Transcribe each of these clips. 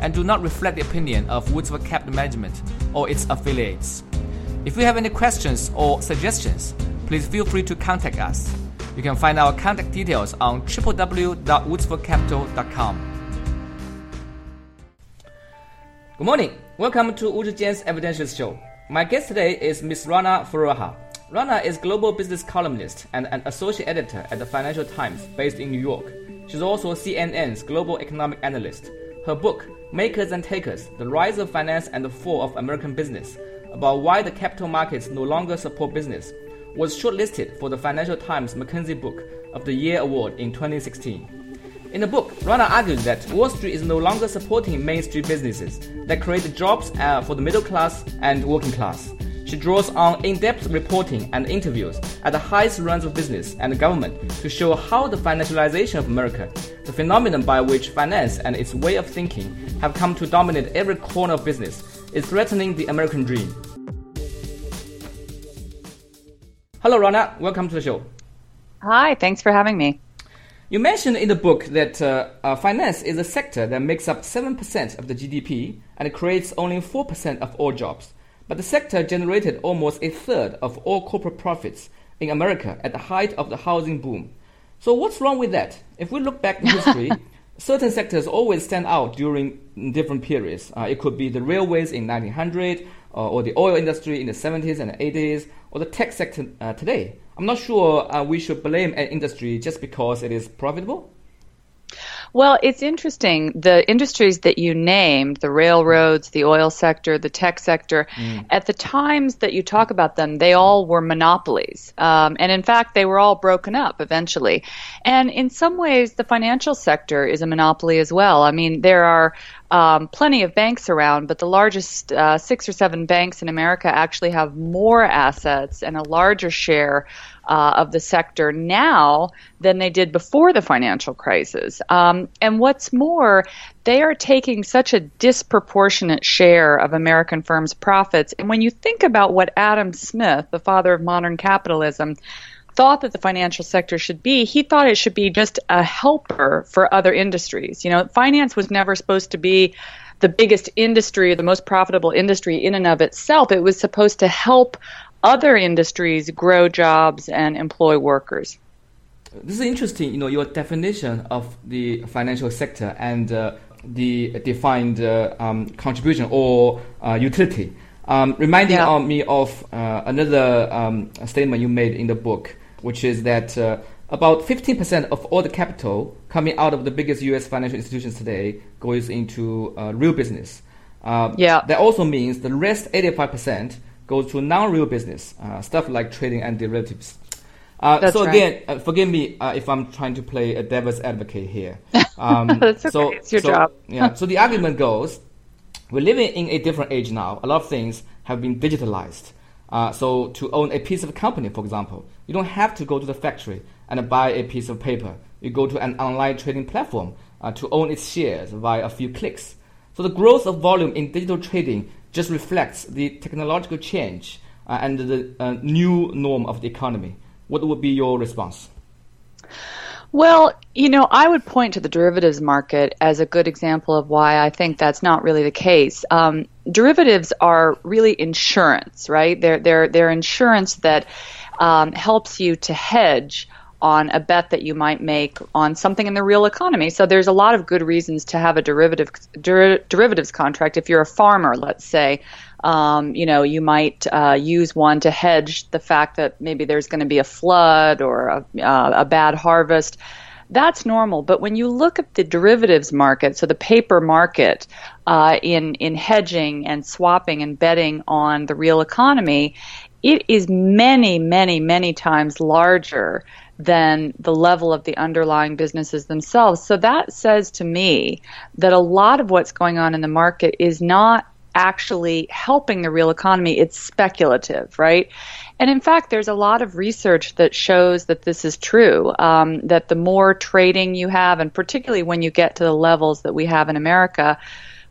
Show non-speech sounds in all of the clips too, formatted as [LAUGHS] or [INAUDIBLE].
and do not reflect the opinion of Woodsford Capital Management or its affiliates. If you have any questions or suggestions, please feel free to contact us. You can find our contact details on www.woodsfordcapital.com. Good morning. Welcome to Wu Zhijian's Evidential Show. My guest today is Ms. Rana Foroohar. Rana is a global business columnist and an associate editor at the Financial Times based in New York. She's also CNN's global economic analyst. Her book, Makers and Takers The Rise of Finance and the Fall of American Business, about why the capital markets no longer support business, was shortlisted for the Financial Times McKinsey Book of the Year Award in 2016. In the book, Rana argued that Wall Street is no longer supporting Main Street businesses that create jobs uh, for the middle class and working class. She draws on in-depth reporting and interviews at the highest runs of business and government to show how the financialization of America, the phenomenon by which finance and its way of thinking have come to dominate every corner of business, is threatening the American dream. Hello, Rana. Welcome to the show. Hi, thanks for having me. You mentioned in the book that uh, uh, finance is a sector that makes up 7% of the GDP and creates only 4% of all jobs. But the sector generated almost a third of all corporate profits in America at the height of the housing boom. So, what's wrong with that? If we look back in history, [LAUGHS] certain sectors always stand out during different periods. Uh, it could be the railways in 1900, uh, or the oil industry in the 70s and 80s, or the tech sector uh, today. I'm not sure uh, we should blame an industry just because it is profitable. Well, it's interesting. The industries that you named, the railroads, the oil sector, the tech sector, mm. at the times that you talk about them, they all were monopolies. Um, and in fact, they were all broken up eventually. And in some ways, the financial sector is a monopoly as well. I mean, there are um, plenty of banks around, but the largest uh, six or seven banks in America actually have more assets and a larger share uh, of the sector now than they did before the financial crisis. Um, and what's more, they are taking such a disproportionate share of American firms' profits. And when you think about what Adam Smith, the father of modern capitalism, thought that the financial sector should be, he thought it should be just a helper for other industries. You know, finance was never supposed to be the biggest industry the most profitable industry in and of itself. It was supposed to help other industries grow jobs and employ workers. This is interesting, you know, your definition of the financial sector and uh, the defined uh, um, contribution or uh, utility. Um, reminding yeah. me of uh, another um, statement you made in the book, which is that uh, about 15% of all the capital coming out of the biggest U.S. financial institutions today goes into uh, real business. yeah. That also means the rest 85% goes to non-real business, uh, stuff like trading and derivatives. Uh, so right. again, uh, forgive me uh, if I'm trying to play a devil's advocate here. Um, [LAUGHS] That's okay. So, it's your so, job. [LAUGHS] yeah. So the argument goes, we're living in a different age now. A lot of things have been digitalized. Uh, so to own a piece of company, for example, you don't have to go to the factory and buy a piece of paper. You go to an online trading platform uh, to own its shares via a few clicks. So the growth of volume in digital trading just reflects the technological change uh, and the uh, new norm of the economy. What would be your response? Well, you know, I would point to the derivatives market as a good example of why I think that's not really the case. Um, derivatives are really insurance, right? They're they're they're insurance that um, helps you to hedge on a bet that you might make on something in the real economy. So there's a lot of good reasons to have a derivative der- derivatives contract. If you're a farmer, let's say, um, you know, you might uh, use one to hedge the fact that maybe there's going to be a flood or a, uh, a bad harvest. That's normal, but when you look at the derivatives market, so the paper market uh, in in hedging and swapping and betting on the real economy, it is many, many, many times larger than the level of the underlying businesses themselves. So that says to me that a lot of what's going on in the market is not actually helping the real economy. It's speculative, right? And in fact, there's a lot of research that shows that this is true. Um, that the more trading you have, and particularly when you get to the levels that we have in America,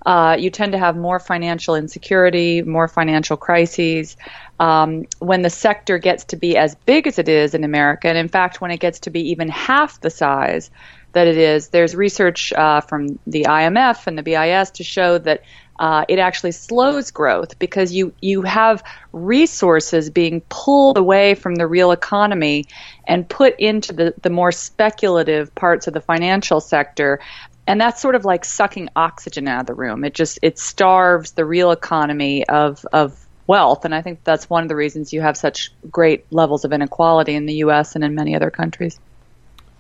uh, you tend to have more financial insecurity, more financial crises. Um, when the sector gets to be as big as it is in America, and in fact, when it gets to be even half the size that it is, there's research uh, from the IMF and the BIS to show that uh, it actually slows growth because you you have resources being pulled away from the real economy and put into the, the more speculative parts of the financial sector and that's sort of like sucking oxygen out of the room. It just it starves the real economy of of wealth, and I think that's one of the reasons you have such great levels of inequality in the U.S. and in many other countries.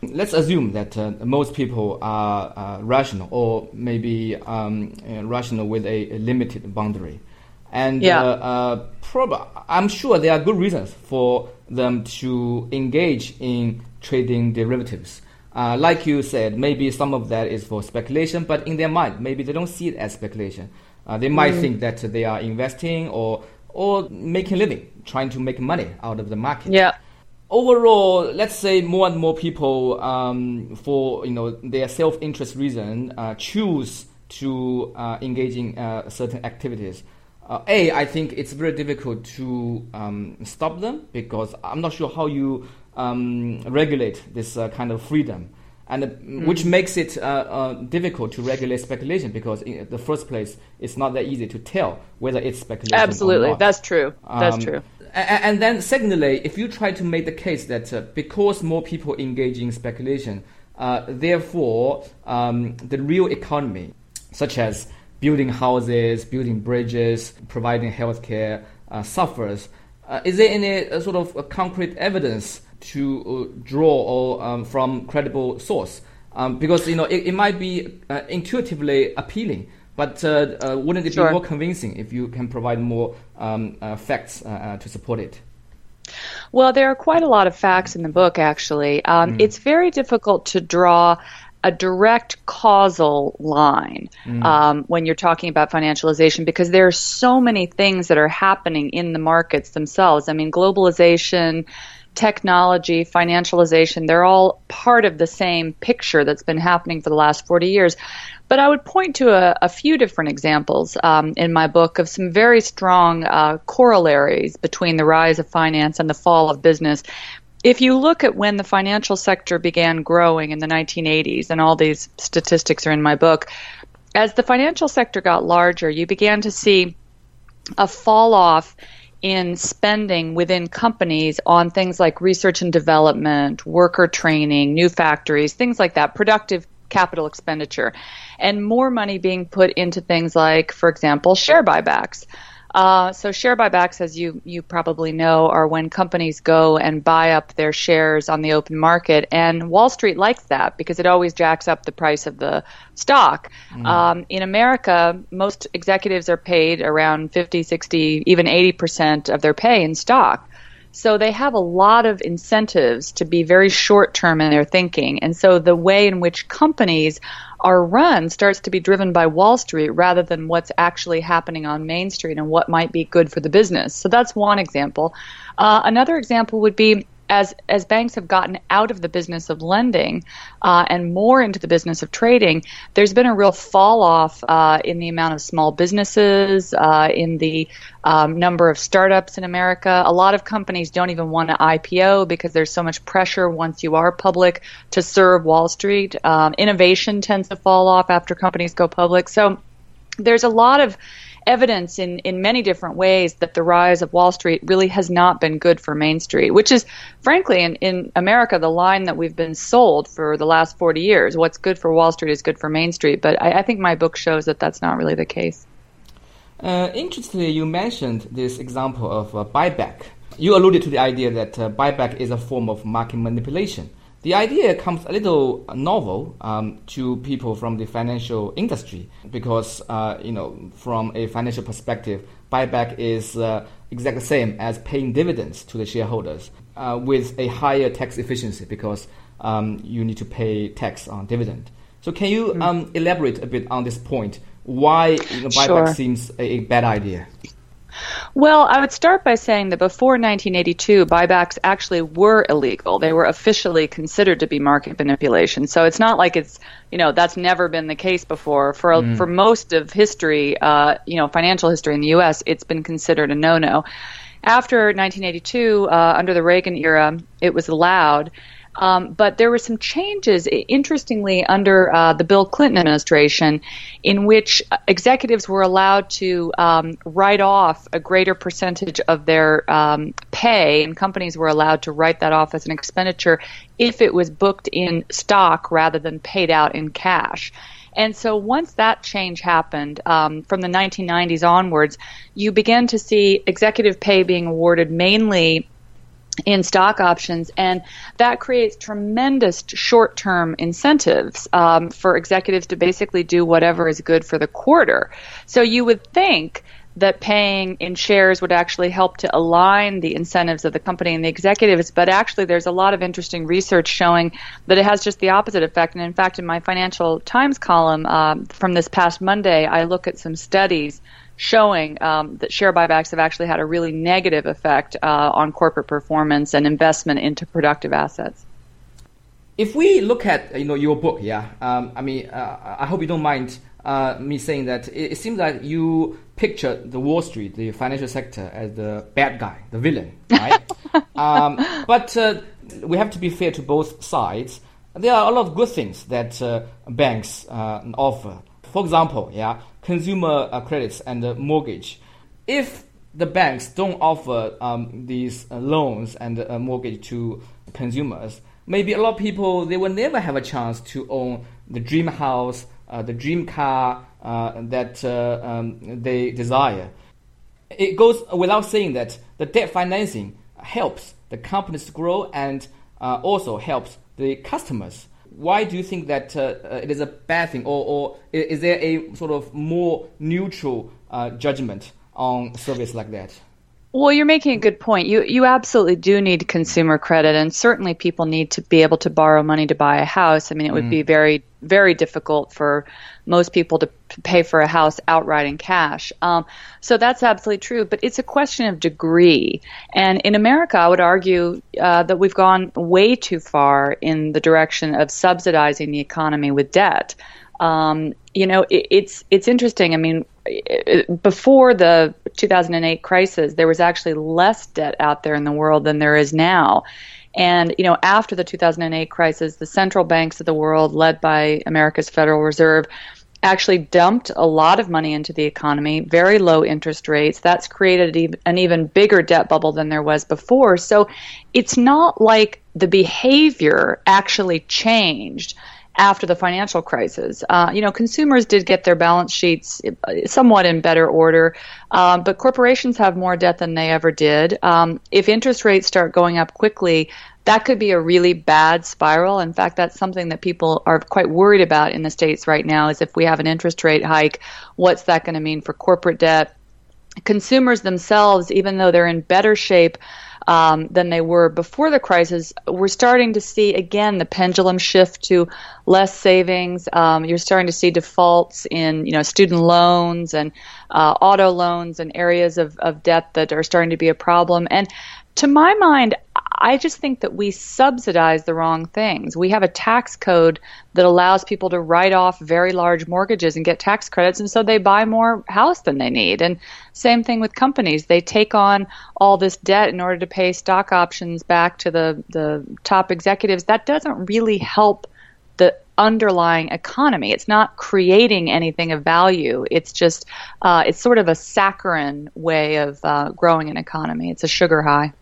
Let's assume that uh, most people are uh, rational, or maybe um, uh, rational with a, a, limited boundary, and yeah. Uh, uh, prob- I'm sure there are good reasons for them to engage in trading derivatives. Uh, like you said, maybe some of that is for speculation, but in their mind, maybe they don't see it as speculation. Uh, they might mm. think that they are investing or or making a living, trying to make money out of the market. Yeah. Overall, let's say more and more people, um, for you know their self-interest reason, uh, choose to uh, engage in uh, certain activities. Uh, a, I think it's very difficult to um, stop them because I'm not sure how you um, regulate this uh, kind of freedom, and uh, mm. which makes it uh, uh, difficult to regulate speculation because in the first place it's not that easy to tell whether it's speculation. Absolutely, that's true. That's um, true. And, and, then secondly, if you try to make the case that uh, because more people engage in speculation, uh, therefore um, the real economy, such as building houses, building bridges, providing healthcare, suffers. is there any sort of concrete evidence to uh, draw or um, from credible source um, because you know it, it might be uh, intuitively appealing but uh, uh wouldn't it sure. be more convincing if you can provide more um, uh, facts uh, to support it well there are quite a lot of facts in the book actually um, mm. it's very difficult to draw a direct causal line mm. um, when you're talking about financialization because there are so many things that are happening in the markets themselves. I mean, globalization, technology, financialization, they're all part of the same picture that's been happening for the last 40 years. But I would point to a, a few different examples um, in my book of some very strong uh, corollaries between the rise of finance and the fall of business. If you look at when the financial sector began growing in the 1980s, and all these statistics are in my book, as the financial sector got larger, you began to see a fall off in spending within companies on things like research and development, worker training, new factories, things like that, productive capital expenditure, and more money being put into things like, for example, share buybacks. Uh, so share buybacks, as you you probably know, are when companies go and buy up their shares on the open market, and Wall Street likes that because it always jacks up the price of the stock. Mm. Um, in America, most executives are paid around 50, 60, even 80 percent of their pay in stock. So they have a lot of incentives to be very short term in their thinking. And so the way in which companies are run starts to be driven by Wall Street rather than what's actually happening on Main Street and what might be good for the business. So that's one example. Uh, another example would be as as banks have gotten out of the business of lending uh, and more into the business of trading, there's been a real fall off uh, in the amount of small businesses, uh, in the um, number of startups in America. A lot of companies don't even want to IPO because there's so much pressure once you are public to serve Wall Street. Um, innovation tends to fall off after companies go public. So there's a lot of evidence in, in many different ways that the rise of Wall Street really has not been good for Main Street, which is, frankly, in, in America, the line that we've been sold for the last 40 years. What's good for Wall Street is good for Main Street. But I, I think my book shows that that's not really the case. Uh, interestingly, you mentioned this example of uh, buyback. You alluded to the idea that uh, buyback is a form of market manipulation. The idea comes a little novel um, to people from the financial industry because, uh, you know, from a financial perspective, buyback is uh, exactly the same as paying dividends to the shareholders uh, with a higher tax efficiency because um, you need to pay tax on dividend. So, can you mm. um, elaborate a bit on this point? why you know, buyback sure. seems a, a bad idea. Well, I would start by saying that before 1982, buybacks actually were illegal. They were officially considered to be market manipulation. So it's not like it's, you know, that's never been the case before. For mm. for most of history, uh, you know, financial history in the U.S., it's been considered a no-no. After 1982, uh, under the Reagan era, it was allowed. Um, but there were some changes, interestingly, under uh, the Bill Clinton administration, in which executives were allowed to um, write off a greater percentage of their um, pay, and companies were allowed to write that off as an expenditure if it was booked in stock rather than paid out in cash. And so once that change happened um, from the 1990s onwards, you began to see executive pay being awarded mainly in stock options, and that creates tremendous short term incentives um, for executives to basically do whatever is good for the quarter. So you would think that paying in shares would actually help to align the incentives of the company and the executives, but actually there's a lot of interesting research showing that it has just the opposite effect. And in fact, in my Financial Times column uh, from this past Monday, I look at some studies showing um, that share buybacks have actually had a really negative effect uh, on corporate performance and investment into productive assets. If we look at you know your book, yeah, um, I mean, uh, I hope you don't mind uh, me saying that it, it, seems that you picture the Wall Street, the financial sector, as the bad guy, the villain, right? [LAUGHS] um, but uh, we have to be fair to both sides. There are a lot of good things that uh, banks uh, offer. For example, yeah, consumer uh, credits and uh, mortgage. If the banks don't offer um, these uh, loans and uh, mortgage to consumers, maybe a lot of people they will never have a chance to own the dream house, uh, the dream car uh, that um, they desire. It goes without saying that the debt financing helps the companies grow and also helps the customers why do you think that uh, uh, it is a bad thing, or, or is there a sort of more neutral uh, judgment on service like that? Well, you're making a good point. You you absolutely do need consumer credit, and certainly people need to be able to borrow money to buy a house. I mean, it would mm. be very very difficult for most people to pay for a house outright in cash. Um, so that's absolutely true, but it's a question of degree. And in America, I would argue uh, that we've gone way too far in the direction of subsidizing the economy with debt. Um, you know, it, it's it's interesting. I mean, before the 2008 crisis, there was actually less debt out there in the world than there is now. And, you know, after the 2008 crisis, the central banks of the world, led by America's Federal Reserve, actually dumped a lot of money into the economy, very low interest rates. That's created an even bigger debt bubble than there was before. So it's not like the behavior actually changed after the financial crisis. Uh, you know, consumers did get their balance sheets somewhat in better order, um, but corporations have more debt than they ever did. Um, if interest rates start going up quickly, that could be a really bad spiral. In fact, that's something that people are quite worried about in the states right now. Is if we have an interest rate hike, what's that going to mean for corporate debt? Consumers themselves, even though they're in better shape um, than they were before the crisis, we're starting to see again the pendulum shift to less savings. Um, you're starting to see defaults in you know student loans and uh, auto loans and areas of, of debt that are starting to be a problem. And to my mind, I just think that we subsidize the wrong things. We have a tax code that allows people to write off very large mortgages and get tax credits, and so they buy more house than they need. And same thing with companies. They take on all this debt in order to pay stock options back to the, the top executives. That doesn't really help the underlying economy. It's not creating anything of value. It's just, uh, it's sort of a saccharine way of uh, growing an economy. It's a sugar high.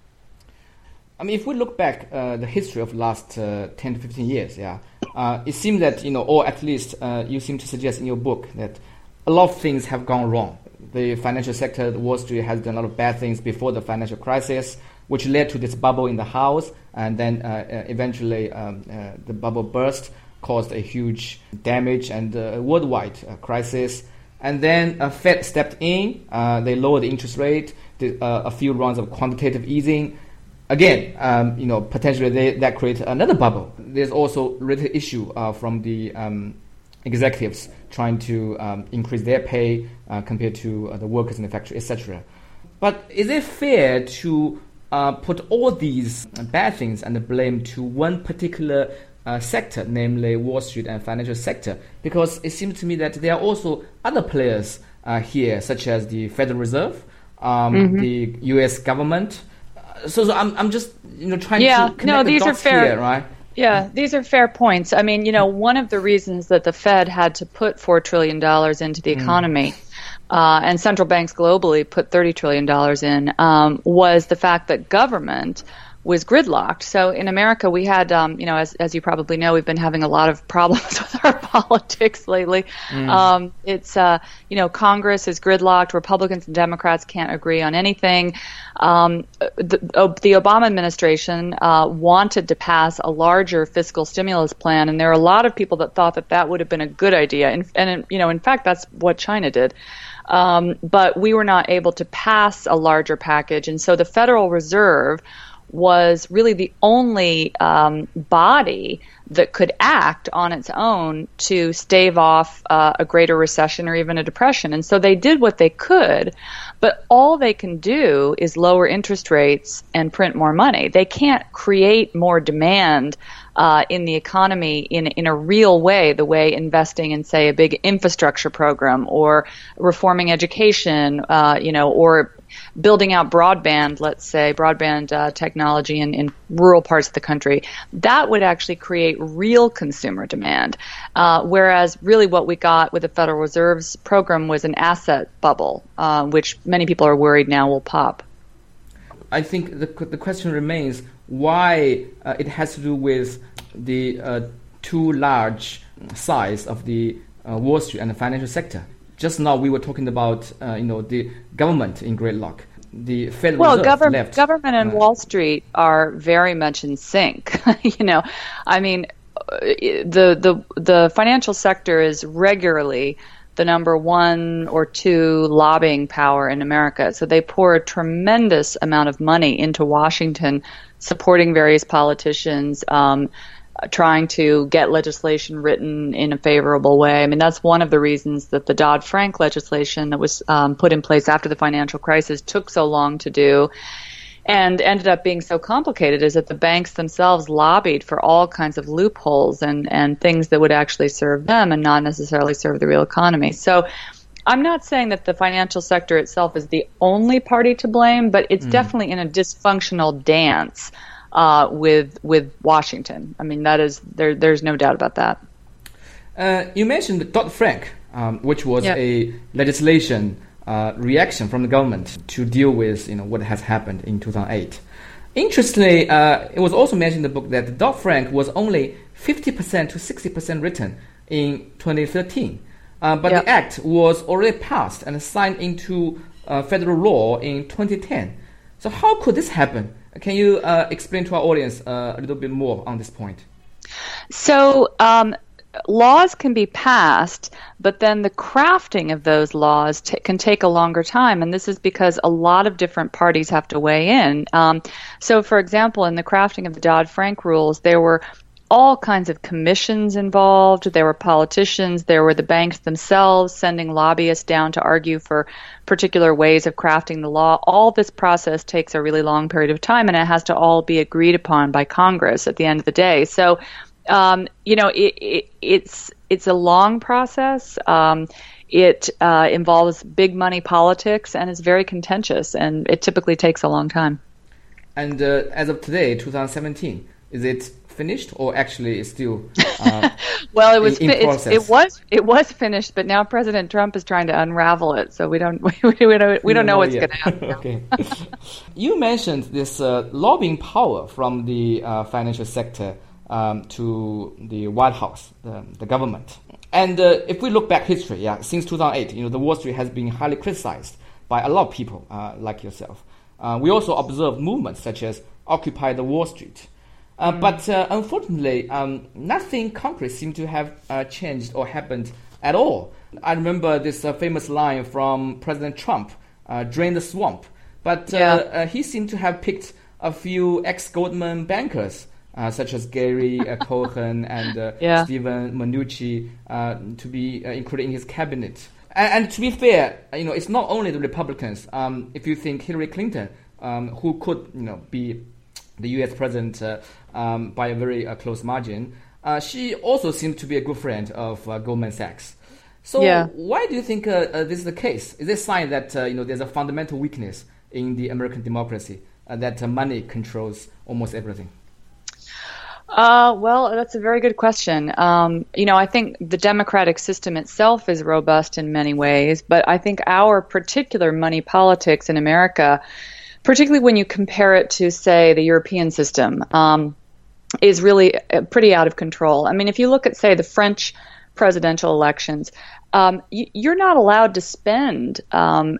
I mean, if we look back uh, the history of last uh, 10 to 15 years, yeah, uh, it seems that, you know, or at least uh, you seem to suggest in your book that a lot of things have gone wrong. The financial sector, the Wall Street has done a lot of bad things before the financial crisis, which led to this bubble in the house, and then uh, uh, eventually um, the bubble burst, caused a huge damage and worldwide crisis. And then a Fed stepped in, they lowered the interest rate, did a few rounds of quantitative easing, again, um, you know, potentially they, that creates another bubble. There's also related issue uh, from the um, executives trying to um, increase their pay uh, compared to uh, the workers in the factory, etc. But is it fair to uh, put all these bad things and the blame to one particular uh, sector, namely Wall Street and financial sector? Because it seems to me that there are also other players uh, here, such as the Federal Reserve, um, mm-hmm. the U.S. government. So, so I'm, I'm just you know trying yeah, to connect no, the these dots are fair. here, right? Yeah, these are fair points. I mean, you know, one of the reasons that the Fed had to put $4 trillion into the mm. economy mm. uh, and central banks globally put $30 trillion in um, was the fact that government was gridlocked. So in America, we had, um, you know, as, as you probably know, we've been having a lot of [LAUGHS] problems with our [LAUGHS] politics lately. Mm. Um, it's, uh, you know, Congress is gridlocked. Republicans and Democrats can't agree on anything. Um, the, the, Obama administration uh, wanted to pass a larger fiscal stimulus plan, and there are a lot of people that thought that that would have been a good idea. And, and you know, in fact, that's what China did. Um, but we were not able to pass a larger package, and so the Federal Reserve was really the only um, body that could act on its own to stave off uh, a greater recession or even a depression. And so they did what they could, but all they can do is lower interest rates and print more money. They can't create more demand uh, in the economy in in a real way, the way investing in, say, a big infrastructure program or reforming education, uh, you know, or building out broadband, let's say, broadband uh, technology in, in rural parts of the country, that would actually create real consumer demand. Uh, whereas, really, what we got with the Federal Reserve's program was an asset bubble, uh, which many people are worried now will pop. I think the, the question remains why uh, it has to do with the uh, too large size of the uh, Wall Street and the financial sector just now we were talking about uh, you know the government in gridlock. The Federal well, Reserve government, left. government and uh, Wall Street are very much in sync. [LAUGHS] you know, I mean, uh, the the the financial sector is regularly the number one or two lobbying power in America. So they pour a tremendous amount of money into Washington, supporting various politicians. Um, trying to get legislation written in a favorable way. I mean, that's one of the reasons that the Dodd Frank legislation that was um, put in place after the financial crisis took so long to do and ended up being so complicated is that the banks themselves lobbied for all kinds of loopholes and, and things that would actually serve them and not necessarily serve the real economy. So I'm not saying that the financial sector itself is the only party to blame, but it's mm. definitely in a dysfunctional dance uh, with with Washington. I mean, that is there. There's no doubt about that. Uh, you mentioned the Dodd Frank, um, which was yep. a legislation uh, reaction from the government to deal with you know what has happened in 2008. Interestingly, uh, it was also mentioned in the book that Dodd Frank was only 50% to 60% written in 2013. Uh, but yep. the act was already passed and signed into uh, federal law in 2010. So how could this happen? Can you uh, explain to our audience uh, a little bit more on this point? So, um, laws can be passed, but then the crafting of those laws t- can take a longer time, and this is because a lot of different parties have to weigh in. Um, so, for example, in the crafting of the Dodd Frank rules, there were all kinds of commissions involved. There were politicians. There were the banks themselves sending lobbyists down to argue for particular ways of crafting the law. All this process takes a really long period of time, and it has to all be agreed upon by Congress at the end of the day. So, um, you know, it, it, it's it's a long process. Um, it uh, involves big money politics and is very contentious, and it typically takes a long time. And uh, as of today, 2017, is it finished or actually it's still [LAUGHS] uh, well it was in, in it was it was finished but now president trump is trying to unravel it so we don't [LAUGHS] we, we don't we don't know what's going to happen [LAUGHS] okay. You mentioned this uh, lobbying power from the uh, financial sector um, to the white house the, the government. And uh, if we look back history yeah since 2008 you know the wall street has been highly criticized by a lot of people uh, like yourself. Uh, we also observe movements such as occupy the wall street uh, mm. But uh, unfortunately, um, nothing concrete seemed to have uh, changed or happened at all. I remember this uh, famous line from President Trump uh, drain the swamp. But uh, yeah. he seemed to have picked a few ex Goldman bankers uh, such as Gary [LAUGHS] Cohn and uh, yeah. Steven Mnuchin, uh, to be uh, included in his cabinet. And, and, to be fair, you know, it's not only the Republicans. Um, if you think Hillary Clinton, um, who could, you know, be the U.S. president um, by a very close margin, she also seems to be a good friend of Goldman Sachs. So yeah. why do you think uh, uh, this is the case? Is this a sign that uh, you know there's a fundamental weakness in the American democracy that money controls almost everything? Uh, well, that's a very good question. Um, you know, I think the democratic system itself is robust in many ways, but I think our particular money politics in America, particularly when you compare it to, say, the European system, um, is really uh, pretty out of control. I mean, if you look at, say, the French presidential elections, um, you're not allowed to spend um,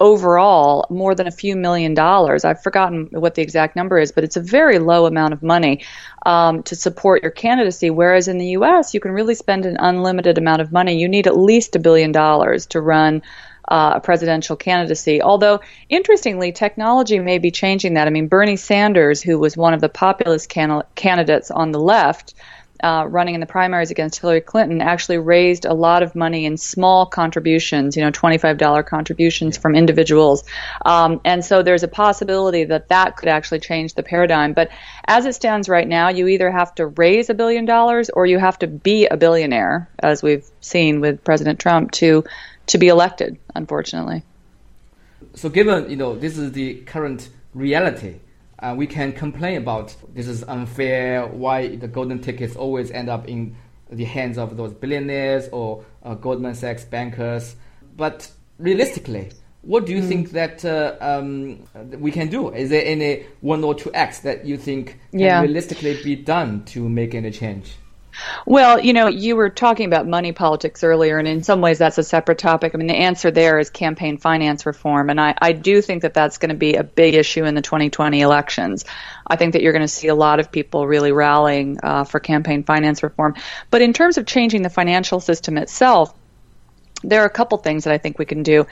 overall more than a few million dollars. I've forgotten what the exact number is, but it's a very low amount of money um, to support your candidacy. Whereas in the U.S., you can really spend an unlimited amount of money. You need at least a billion dollars to run. Uh, a presidential candidacy. Although, interestingly, technology may be changing that. I mean, Bernie Sanders, who was one of the populist can- candidates on the left, uh, running in the primaries against Hillary Clinton actually raised a lot of money in small contributions, you know, $25 contributions from individuals. Um, and so there's a possibility that that could actually change the paradigm. But as it stands right now, you either have to raise a billion dollars or you have to be a billionaire, as we've seen with President Trump, to, to be elected, unfortunately. So given, you know, this is the current reality uh, we can complain about this is unfair, why the golden tickets always end up in the hands of those billionaires or uh, Goldman Sachs bankers. But realistically, what do you mm. think that uh, um, we can do? Is there any one or two acts that you think can yeah. realistically be done to make any change? Well, you know, you were talking about money politics earlier, and in some ways that's a separate topic. I mean, the answer there is campaign finance reform, and I, I do think that that's going to be a big issue in the 2020 elections. I think that you're going to see a lot of people really rallying uh, for campaign finance reform. But in terms of changing the financial system itself, there are a couple things that I think we can do.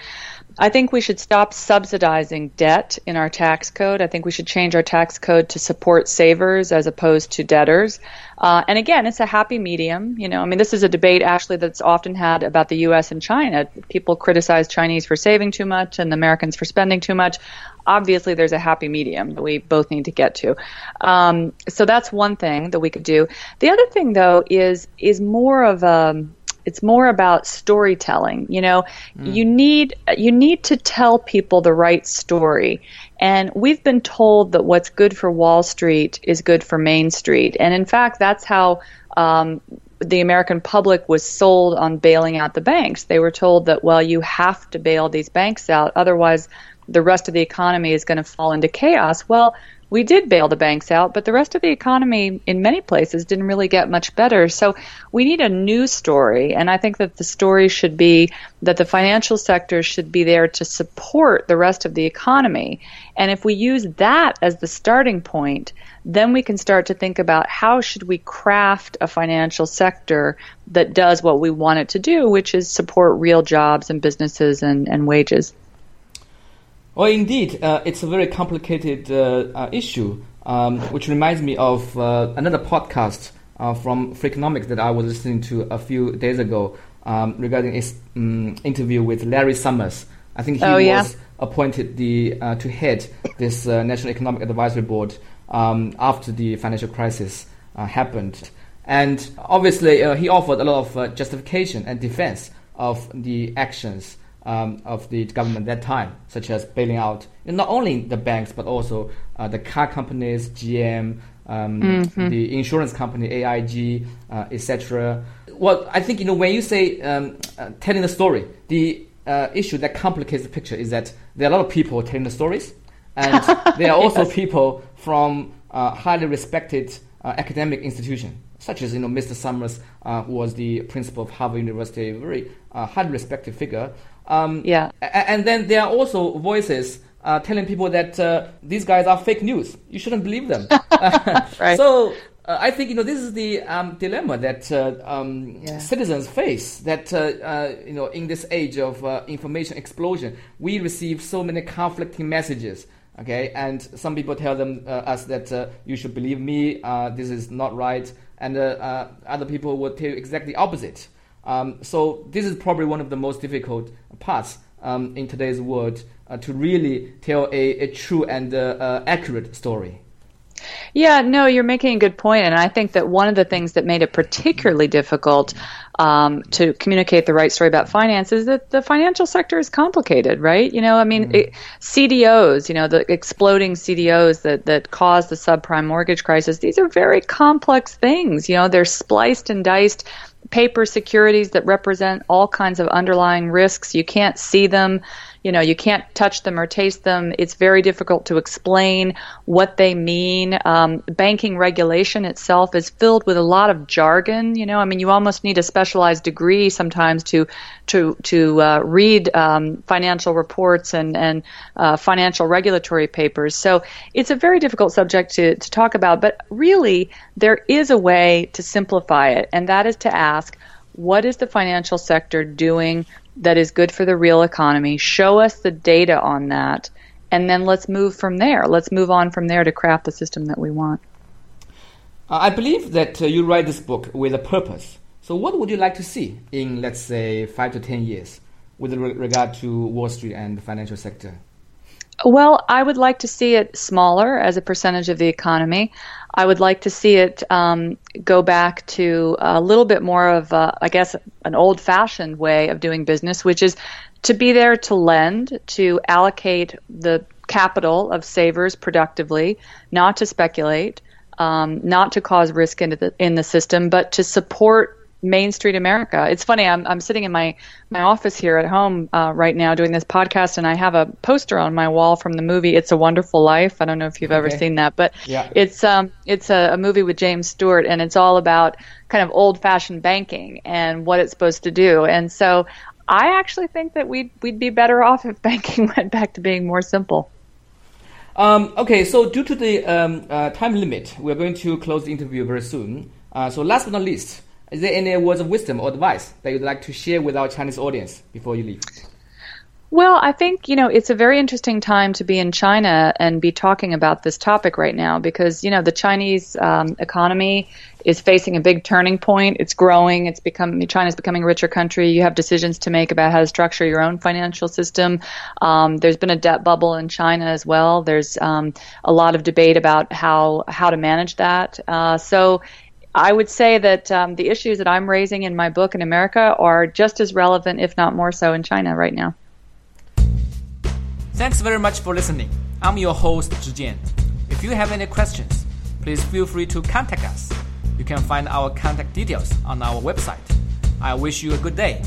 I think we should stop subsidizing debt in our tax code. I think we should change our tax code to support savers as opposed to debtors. Uh, and again, it's a happy medium. You know, I mean, this is a debate actually that's often had about the U.S. and China. People criticize Chinese for saving too much and Americans for spending too much. Obviously, there's a happy medium that we both need to get to. Um, so that's one thing that we could do. The other thing, though, is is more of a it's more about storytelling you know mm. you need you need to tell people the right story and we've been told that what's good for wall street is good for main street and in fact that's how um, the American public was sold on bailing out the banks. They were told that, well, you have to bail these banks out, otherwise, the rest of the economy is going to fall into chaos. Well, we did bail the banks out, but the rest of the economy in many places didn't really get much better. So we need a new story. And I think that the story should be that the financial sector should be there to support the rest of the economy. And if we use that as the starting point, then we can start to think about how should we craft a financial sector that does what we want it to do, which is support real jobs and businesses and, and wages. Well, indeed, uh, it's a very complicated uh, uh, issue, um, which reminds me of uh, another podcast uh, from Freakonomics that I was listening to a few days ago um, regarding his um, interview with Larry Summers. I think he oh, yeah? was appointed the uh, to head this National Economic Advisory Board um, after the financial crisis happened, and obviously he offered a lot of justification and defense of the actions um, of the government at that time, such as bailing out not only the banks but also uh, the car companies, GM, um, mm-hmm. the insurance company AIG, uh, etc. Well, I think you know when you say um, uh, telling the story, the uh, issue that complicates the picture is that there are a lot of people telling the stories, and [LAUGHS] there are also yes. people from uh, highly respected uh, academic institutions such as you know Mr. Summers, uh, who was the principal of Harvard University, a very uh, highly respected figure. Um, yeah. And then there are also voices uh, telling people that uh, these guys are fake news. You shouldn't believe them. [LAUGHS] right. So uh, I think you know this is the um, dilemma that uh, um, yeah. citizens face. That uh, uh, you know in this age of information explosion, we receive so many conflicting messages. Okay, and some people tell them uh, us that uh, you should believe me. Uh, this is not right, and uh, other people will tell you exactly opposite. Um, so this is probably one of the most difficult parts um, in today's world to really tell a, a true and accurate story. Yeah, no, you're making a good point, and I think that one of the things that made it particularly difficult um, to communicate the right story about finance is that the financial sector is complicated, right? You know, I mean, mm-hmm. it, CDOs, you know, the exploding CDOs that that caused the subprime mortgage crisis. These are very complex things. You know, they're spliced and diced paper securities that represent all kinds of underlying risks. You can't see them you know you can't touch them or taste them. It's very difficult to explain what they mean. Um, banking regulation itself is filled with a lot of jargon you know. I mean you almost need a specialized degree sometimes to to to uh, read um, financial reports and and uh, financial regulatory papers. So it's a very difficult subject to, to talk about but really there is a way to simplify it and that is to ask what is the financial sector doing that is good for the real economy. Show us the data on that, and then let's move from there. Let's move on from there to craft the system that we want. Uh, I believe that uh, you write this book with a purpose. So, what would you like to see in, let's say, five to ten years with regard to Wall Street and the financial sector? Well, I would like to see it smaller as a percentage of the economy. I would like to see it um, go back to a little bit more of, a, I guess, an old fashioned way of doing business, which is to be there to lend, to allocate the capital of savers productively, not to speculate, um, not to cause risk into the, in the system, but to support Main Street America. It's funny. I'm I'm sitting in my my office here at home uh, right now doing this podcast, and I have a poster on my wall from the movie "It's a Wonderful Life." I don't know if you've okay. ever seen that, but yeah. it's um it's a, a movie with James Stewart, and it's all about kind of old fashioned banking and what it's supposed to do. And so I actually think that we'd we'd be better off if [LAUGHS] banking went back to being more simple. Um, okay, so due to the um, uh, time limit, we're going to close the interview very soon. Uh, so last but not least. Is there any words of wisdom or advice that you'd like to share with our Chinese audience before you leave? Well, I think, you know, it's a very interesting time to be in China and be talking about this topic right now because, you know, the Chinese um, economy is facing a big turning point. It's growing. It's becoming, China's becoming a richer country. You have decisions to make about how to structure your own financial system. Um, there's been a debt bubble in China as well. There's um, a lot of debate about how, how to manage that. Uh, so I would say that um, the issues that I'm raising in my book in America are just as relevant, if not more so, in China right now. Thanks very much for listening. I'm your host, Zhijian. If you have any questions, please feel free to contact us. You can find our contact details on our website. I wish you a good day.